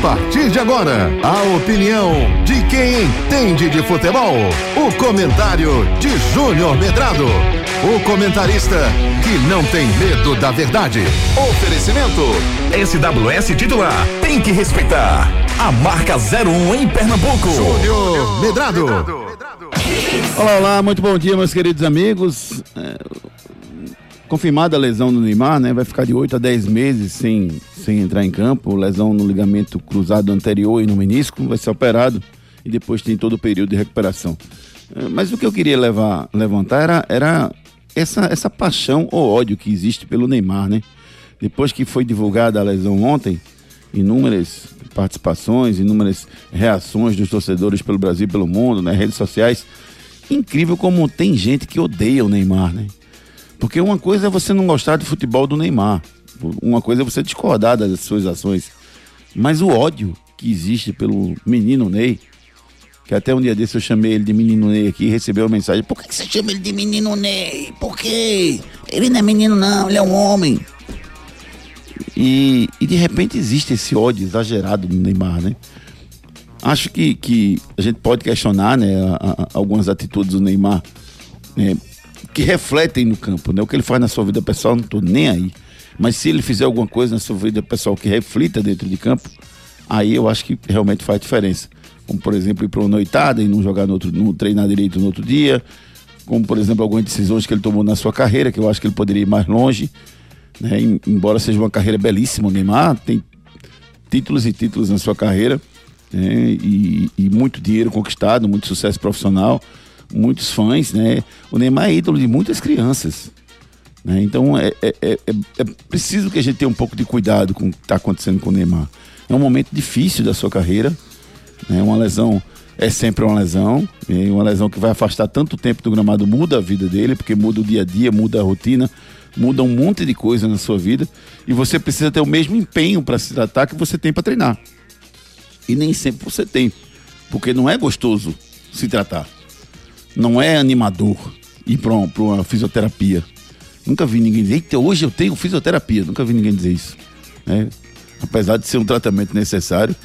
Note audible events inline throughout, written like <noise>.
partir de agora, a opinião de quem entende de futebol. O comentário de Júnior Medrado. O comentarista que não tem medo da verdade. Oferecimento. SWS titular. Tem que respeitar. A marca 01 em Pernambuco. Júnior Medrado. Olá, olá, muito bom dia, meus queridos amigos. É, confirmada a lesão do Neymar, né? Vai ficar de 8 a 10 meses sem, sem entrar em campo. Lesão no ligamento cruzado anterior e no menisco. Vai ser operado e depois tem todo o período de recuperação. É, mas o que eu queria levar, levantar era, era essa, essa paixão ou ódio que existe pelo Neymar, né? Depois que foi divulgada a lesão ontem, inúmeras participações, inúmeras reações dos torcedores pelo Brasil e pelo mundo, nas né? redes sociais. Incrível como tem gente que odeia o Neymar, né? Porque uma coisa é você não gostar do futebol do Neymar. Uma coisa é você discordar das suas ações. Mas o ódio que existe pelo menino Ney, que até um dia desse eu chamei ele de menino Ney aqui e recebeu uma mensagem: Por que você chama ele de menino Ney? Por quê? Ele não é menino, não, ele é um homem. E, e de repente existe esse ódio exagerado no Neymar, né? Acho que, que a gente pode questionar né, a, a, algumas atitudes do Neymar né, que refletem no campo. Né? O que ele faz na sua vida pessoal, não estou nem aí. Mas se ele fizer alguma coisa na sua vida pessoal que reflita dentro de campo, aí eu acho que realmente faz diferença. Como, por exemplo, ir para uma noitada e não jogar no outro, não treinar direito no outro dia. Como, por exemplo, algumas decisões que ele tomou na sua carreira, que eu acho que ele poderia ir mais longe. Né? Embora seja uma carreira belíssima, o Neymar tem títulos e títulos na sua carreira. Né? E, e muito dinheiro conquistado, muito sucesso profissional muitos fãs, né? O Neymar é ídolo de muitas crianças. Né? Então é, é, é, é, preciso que a gente tenha um pouco de cuidado com o que está acontecendo com o Neymar. É um momento difícil da sua carreira, né? uma lesão é sempre uma lesão, e uma lesão que vai afastar tanto tempo do gramado muda a vida dele, porque muda o dia a dia, muda a rotina, muda um monte de coisa na sua vida, e você precisa ter o mesmo empenho para se tratar que você tem para treinar. E nem sempre você tem, porque não é gostoso se tratar não é animador ir para uma, uma, fisioterapia. Nunca vi ninguém dizer, Eita, hoje eu tenho fisioterapia. Nunca vi ninguém dizer isso. Né? Apesar de ser um tratamento necessário,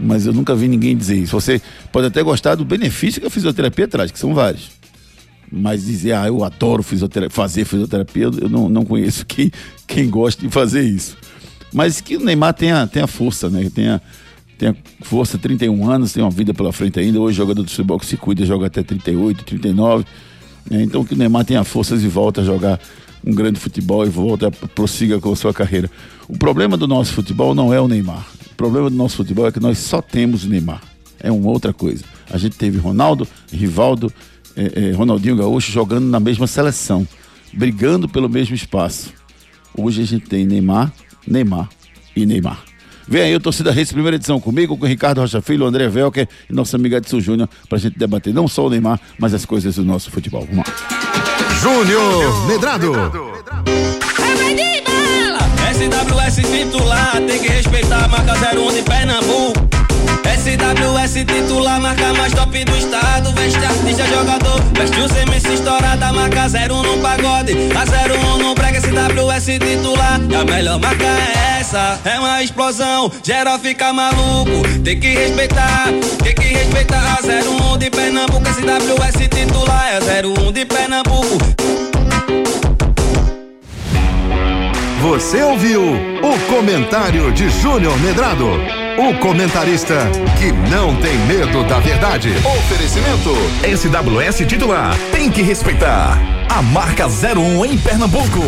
mas eu nunca vi ninguém dizer isso. Você pode até gostar do benefício que a fisioterapia traz, que são vários. Mas dizer, ah, eu adoro fisioterapia, fazer fisioterapia, eu não, não conheço <laughs> quem, quem gosta de fazer isso. Mas que o Neymar tenha, tenha força, né? Tenha, tem força, 31 anos, tem uma vida pela frente ainda. Hoje, jogador de futebol que se cuida, joga até 38, 39. É, então, que o Neymar tenha forças e volta a jogar um grande futebol e volta, prossiga com a sua carreira. O problema do nosso futebol não é o Neymar. O problema do nosso futebol é que nós só temos o Neymar. É uma outra coisa. A gente teve Ronaldo, Rivaldo, é, é, Ronaldinho Gaúcho jogando na mesma seleção, brigando pelo mesmo espaço. Hoje a gente tem Neymar, Neymar e Neymar. Vem aí o Torcida Race, primeira edição comigo, com o Ricardo Rocha Filho, o André Velker e nossa amiga Edson Júnior, pra gente debater não só o Neymar, mas as coisas do nosso futebol. Vamos lá. Júnior Medrado. SWS titular, tem que respeitar a marca 01 de Pernambuco. SWS titular, marca mais top do estado. Veste artista, jogador, veste o CMC estourada, marca 01 no pagode. A 01 no brega, SWS titular. E a melhor marca é essa, é uma explosão. Geral fica maluco, tem que respeitar, tem que respeitar. A 01 de Pernambuco, SWS titular. É 01 de Pernambuco. Você ouviu o comentário de Júnior Medrado, o comentarista que não tem medo da verdade. Oferecimento SWS titular, tem que respeitar. A marca 01 em Pernambuco.